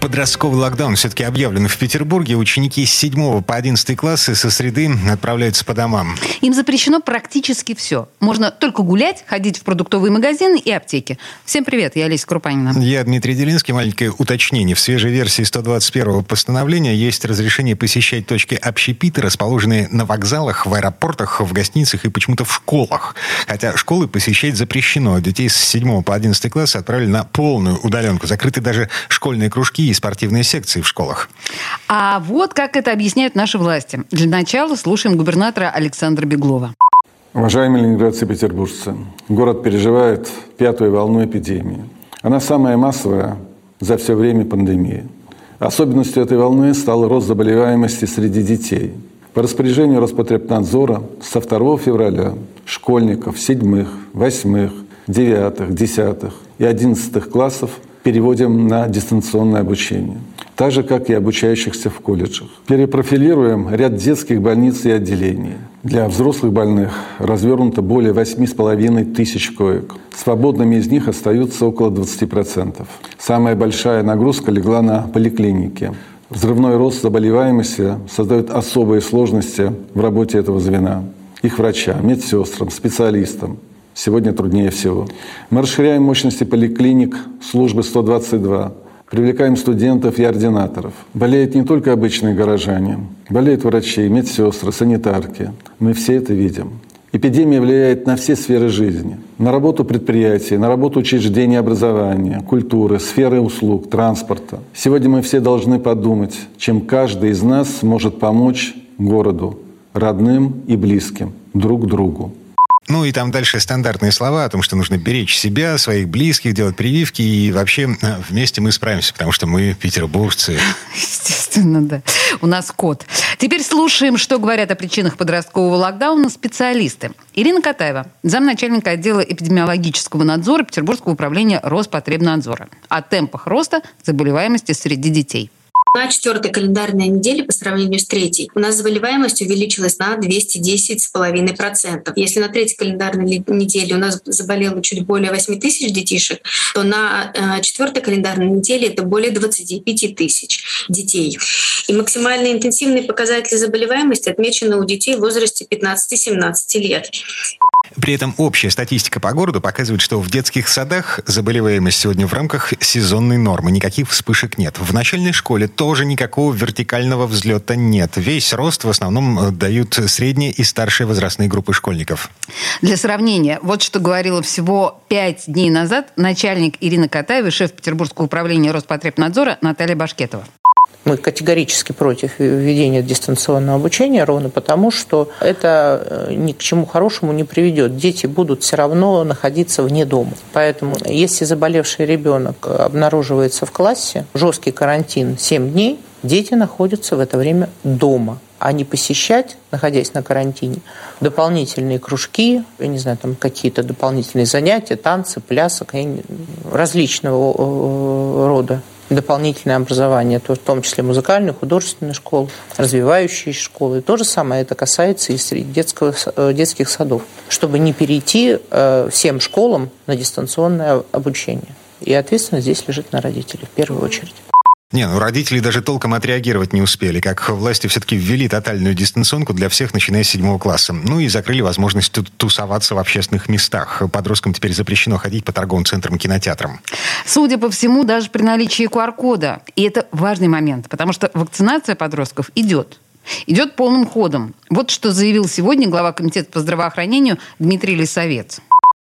Подростковый локдаун все-таки объявлен в Петербурге. Ученики с 7 по 11 классы со среды отправляются по домам. Им запрещено практически все. Можно только гулять, ходить в продуктовые магазины и аптеки. Всем привет, я Олеся Крупанина. Я Дмитрий Делинский. Маленькое уточнение. В свежей версии 121 постановления есть разрешение посещать точки общепита, расположенные на вокзалах, в аэропортах, в гостиницах и почему-то в школах. Хотя школы посещать запрещено. Детей с 7 по 11 класс отправили на полную удаленку. Закрыты даже школьные кружки и спортивные секции в школах. А вот как это объясняют наши власти. Для начала слушаем губернатора Александра Беглова. Уважаемые ленинградцы и петербуржцы, город переживает пятую волну эпидемии. Она самая массовая за все время пандемии. Особенностью этой волны стал рост заболеваемости среди детей. По распоряжению Роспотребнадзора со 2 февраля школьников седьмых, восьмых, девятых, десятых и одиннадцатых классов переводим на дистанционное обучение, так же, как и обучающихся в колледжах. Перепрофилируем ряд детских больниц и отделений. Для взрослых больных развернуто более 8,5 тысяч коек. Свободными из них остаются около 20%. Самая большая нагрузка легла на поликлиники. Взрывной рост заболеваемости создает особые сложности в работе этого звена. Их врачам, медсестрам, специалистам сегодня труднее всего. Мы расширяем мощности поликлиник службы 122, привлекаем студентов и ординаторов. Болеют не только обычные горожане, болеют врачи, медсестры, санитарки. Мы все это видим. Эпидемия влияет на все сферы жизни. На работу предприятий, на работу учреждений образования, культуры, сферы услуг, транспорта. Сегодня мы все должны подумать, чем каждый из нас может помочь городу, родным и близким, друг другу. Ну и там дальше стандартные слова о том, что нужно беречь себя, своих близких, делать прививки, и вообще э, вместе мы справимся, потому что мы петербуржцы. Естественно, да. У нас код. Теперь слушаем, что говорят о причинах подросткового локдауна специалисты. Ирина Катаева, замначальника отдела эпидемиологического надзора Петербургского управления Роспотребнадзора. О темпах роста заболеваемости среди детей. На четвертой календарной неделе по сравнению с третьей у нас заболеваемость увеличилась на 210,5%. Если на третьей календарной неделе у нас заболело чуть более 8 тысяч детишек, то на э, четвертой календарной неделе это более 25 тысяч детей. И максимально интенсивные показатели заболеваемости отмечены у детей в возрасте 15-17 лет. При этом общая статистика по городу показывает, что в детских садах заболеваемость сегодня в рамках сезонной нормы. Никаких вспышек нет. В начальной школе тоже никакого вертикального взлета нет. Весь рост в основном э, дают средние и старшие возрастные группы школьников. Для сравнения, вот что говорила всего пять дней назад начальник Ирина Катаева, шеф Петербургского управления Роспотребнадзора Наталья Башкетова. Мы категорически против введения дистанционного обучения, ровно потому, что это э, ни к чему хорошему не приведет. Дети будут все равно находиться вне дома. Поэтому, если заболевший ребенок обнаруживается в классе, жесткий карантин 7 дней, дети находятся в это время дома а не посещать, находясь на карантине, дополнительные кружки, я не знаю, там какие-то дополнительные занятия, танцы, плясок, различного э, рода дополнительное образование, то в том числе музыкальные, художественные школы, развивающие школы. То же самое это касается и среди детского, э, детских садов, чтобы не перейти э, всем школам на дистанционное обучение. И ответственность здесь лежит на родителях в первую очередь. Не, ну родители даже толком отреагировать не успели, как власти все-таки ввели тотальную дистанционку для всех, начиная с седьмого класса. Ну и закрыли возможность тусоваться в общественных местах. Подросткам теперь запрещено ходить по торговым центрам и кинотеатрам. Судя по всему, даже при наличии QR-кода. И это важный момент, потому что вакцинация подростков идет. Идет полным ходом. Вот что заявил сегодня глава комитета по здравоохранению Дмитрий Лисовец.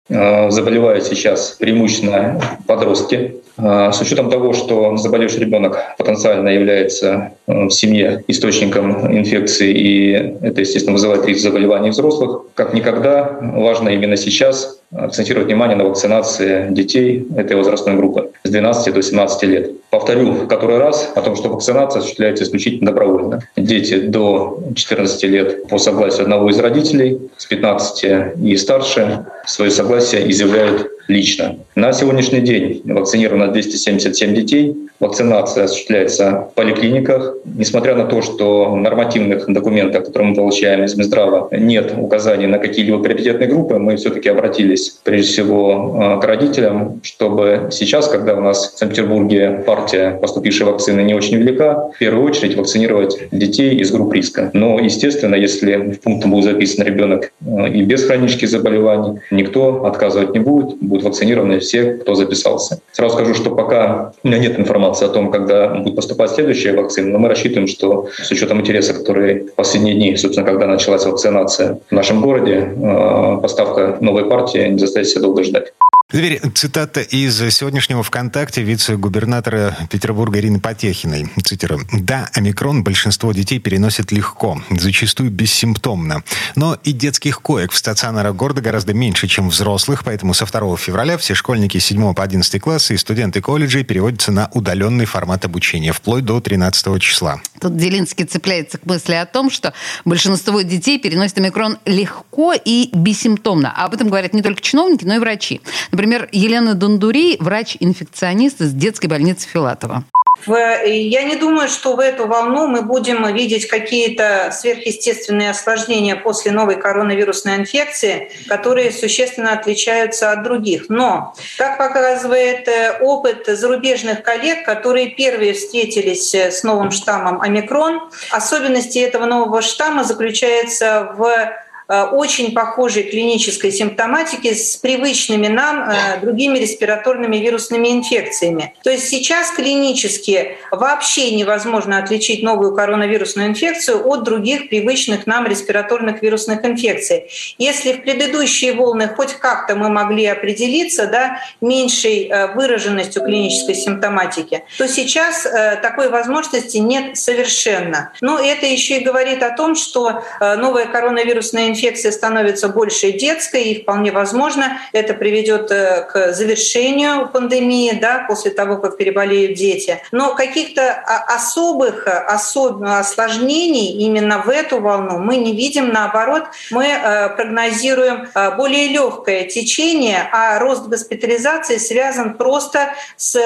Э, заболевают сейчас преимущественно подростки. Э, с учетом того, что заболевший ребенок потенциально является э, в семье источником инфекции, и это, естественно, вызывает риск заболеваний взрослых, как никогда важно именно сейчас акцентировать внимание на вакцинации детей этой возрастной группы с 12 до 17 лет. Повторю в который раз о том, что вакцинация осуществляется исключительно добровольно. Дети до 14 лет по согласию одного из родителей, с 15 и старше свое согласие изъявляют лично. На сегодняшний день вакцинировано 277 детей. Вакцинация осуществляется в поликлиниках. Несмотря на то, что в нормативных документах, которые мы получаем из Минздрава, нет указаний на какие-либо приоритетные группы, мы все-таки обратились прежде всего э, к родителям, чтобы сейчас, когда у нас в Санкт-Петербурге партия поступившей вакцины не очень велика, в первую очередь вакцинировать детей из групп риска. Но, естественно, если в пунктом будет записан ребенок э, и без хронических заболеваний, никто отказывать не будет, будут вакцинированы все, кто записался. Сразу скажу, что пока у меня нет информации о том, когда будет поступать следующая вакцина, но мы рассчитываем, что с учетом интереса, который в последние дни, собственно, когда началась вакцинация в нашем городе, э, поставка новой партии не заставит себя долго ждать. Теперь цитата из сегодняшнего ВКонтакте вице-губернатора Петербурга Ирины Потехиной. Цитирую. «Да, омикрон большинство детей переносит легко, зачастую бессимптомно. Но и детских коек в стационарах города гораздо меньше, чем взрослых, поэтому со 2 февраля все школьники 7 по 11 класса и студенты колледжей переводятся на удаленный формат обучения, вплоть до 13 числа». Тут Делинский цепляется к мысли о том, что большинство детей переносит омикрон легко и бессимптомно. А об этом говорят не только чиновники, но и врачи. Например, Елена Дондурей, врач-инфекционист из детской больницы Филатова. Я не думаю, что в эту волну мы будем видеть какие-то сверхъестественные осложнения после новой коронавирусной инфекции, которые существенно отличаются от других. Но, как показывает э, опыт зарубежных коллег, которые первые встретились э, с новым штаммом омикрон, особенности этого нового штамма заключаются в Э, очень похожей клинической симптоматики с привычными нам э, другими респираторными вирусными инфекциями. То есть сейчас клинически вообще невозможно отличить новую коронавирусную инфекцию от других привычных нам респираторных вирусных инфекций. Если в предыдущие волны хоть как-то мы могли определиться да, меньшей э, выраженностью клинической симптоматики, то сейчас такой возможности нет совершенно. Но это еще и говорит о том, что новая коронавирусная инфекция инфекция становится больше детской, и вполне возможно это приведет э, к завершению пандемии да, после того, как переболеют дети. Но каких-то особых особ... осложнений именно в эту волну мы не видим. Наоборот, мы э, прогнозируем э, более легкое течение, а рост госпитализации связан просто с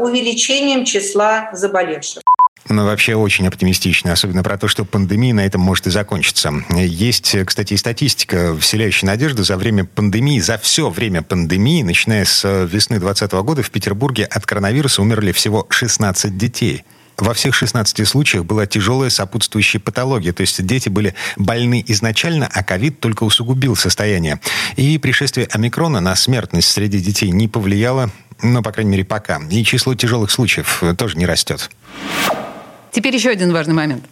увеличением числа заболевших. Ну, вообще очень оптимистично, особенно про то, что пандемия на этом может и закончиться. Есть, кстати, и статистика, вселяющая надежду за время пандемии, за все время пандемии, начиная с весны 2020 года в Петербурге от коронавируса умерли всего 16 детей. Во всех 16 случаях была тяжелая сопутствующая патология, то есть дети были больны изначально, а ковид только усугубил состояние. И пришествие омикрона на смертность среди детей не повлияло, ну, по крайней мере, пока. И число тяжелых случаев тоже не растет. Теперь еще один важный момент.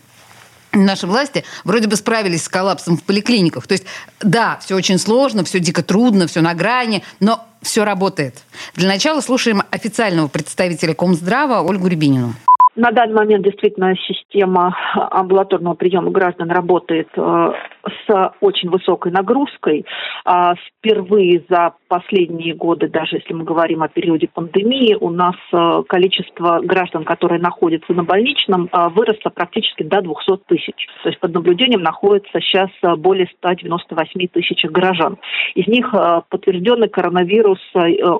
Наши власти вроде бы справились с коллапсом в поликлиниках. То есть, да, все очень сложно, все дико трудно, все на грани, но все работает. Для начала слушаем официального представителя Комздрава Ольгу Рябинину. На данный момент действительно система амбулаторного приема граждан работает э, с очень высокой нагрузкой. А впервые за последние годы, даже если мы говорим о периоде пандемии, у нас э, количество граждан, которые находятся на больничном, э, выросло практически до 200 тысяч. То есть под наблюдением находится сейчас более 198 тысяч граждан. Из них подтвержденный коронавирус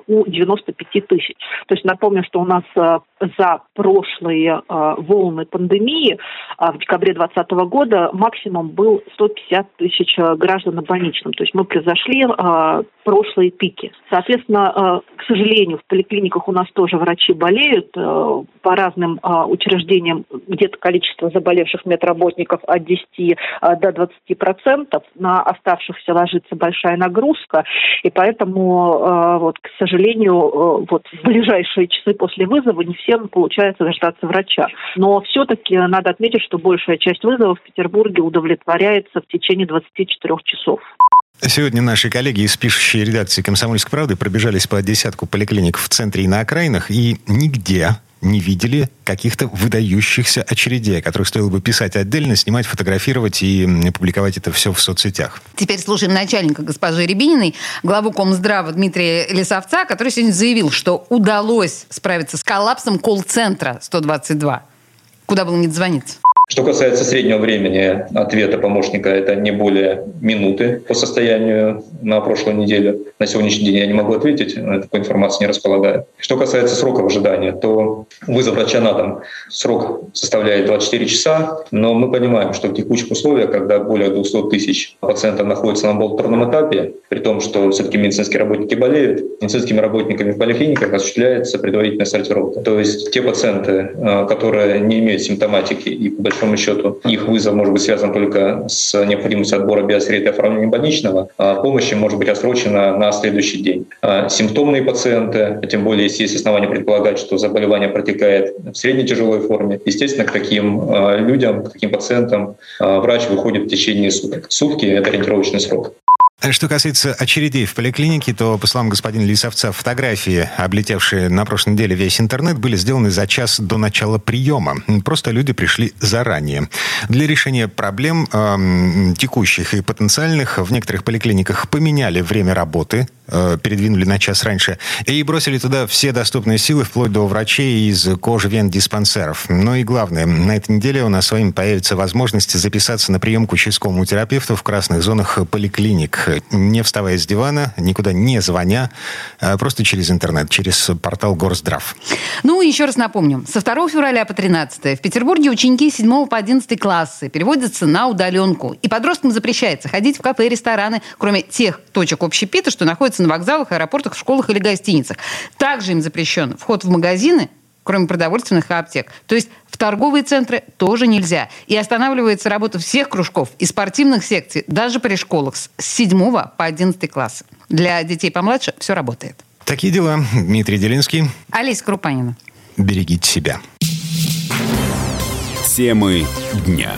у 95 тысяч. То есть напомню, что у нас за прошлые волны пандемии в декабре 2020 года максимум был 150 50 тысяч э, граждан на больничном. То есть мы превзошли э, прошлые пики. Соответственно, э, к сожалению, в поликлиниках у нас тоже врачи болеют. Э, по разным э, учреждениям где-то количество заболевших медработников от 10 э, до 20 процентов. На оставшихся ложится большая нагрузка. И поэтому, э, вот, к сожалению, э, вот в ближайшие часы после вызова не всем получается дождаться врача. Но все-таки надо отметить, что большая часть вызовов в Петербурге удовлетворяется в течение течение 24 часов. Сегодня наши коллеги из пишущей редакции «Комсомольской правды» пробежались по десятку поликлиник в центре и на окраинах, и нигде не видели каких-то выдающихся очередей, о которых стоило бы писать отдельно, снимать, фотографировать и публиковать это все в соцсетях. Теперь слушаем начальника госпожи Рябининой, главу Комздрава Дмитрия Лисовца, который сегодня заявил, что удалось справиться с коллапсом колл-центра 122. Куда было не дозвониться? Что касается среднего времени ответа помощника, это не более минуты по состоянию на прошлую неделю. На сегодняшний день я не могу ответить, такой информации не располагаю. Что касается сроков ожидания, то вызов врача на дом срок составляет 24 часа, но мы понимаем, что в текущих условиях, когда более 200 тысяч пациентов находятся на амбулаторном этапе, при том, что все-таки медицинские работники болеют, медицинскими работниками в поликлиниках осуществляется предварительная сортировка. То есть те пациенты, э, которые не имеют симптоматики и по счету их вызов может быть связан только с необходимостью отбора биосреды и оформления больничного, а помощь может быть отсрочена на следующий день. А симптомные пациенты, тем более если есть основания предполагать, что заболевание протекает в средней тяжелой форме, естественно, к таким а, людям, к таким пациентам а, врач выходит в течение суток. Сутки — это ориентировочный срок. Что касается очередей в поликлинике, то, по словам господина Лисовца, фотографии, облетевшие на прошлой неделе весь интернет, были сделаны за час до начала приема. Просто люди пришли заранее. Для решения проблем э, текущих и потенциальных в некоторых поликлиниках поменяли время работы, э, передвинули на час раньше, и бросили туда все доступные силы, вплоть до врачей из кожвен-диспансеров. Но и главное, на этой неделе у нас с вами появится возможность записаться на прием к участковому терапевту в красных зонах поликлиник не вставая с дивана, никуда не звоня, а просто через интернет, через портал Горздрав. Ну, еще раз напомню. Со 2 февраля по 13 в Петербурге ученики 7 по 11 классы переводятся на удаленку. И подросткам запрещается ходить в кафе и рестораны, кроме тех точек общепита, что находятся на вокзалах, аэропортах, школах или гостиницах. Также им запрещен вход в магазины, кроме продовольственных и аптек. То есть в торговые центры тоже нельзя. И останавливается работа всех кружков и спортивных секций, даже при школах с 7 по 11 класс. Для детей помладше все работает. Такие дела. Дмитрий Делинский. Олеся Крупанина. Берегите себя. Темы дня.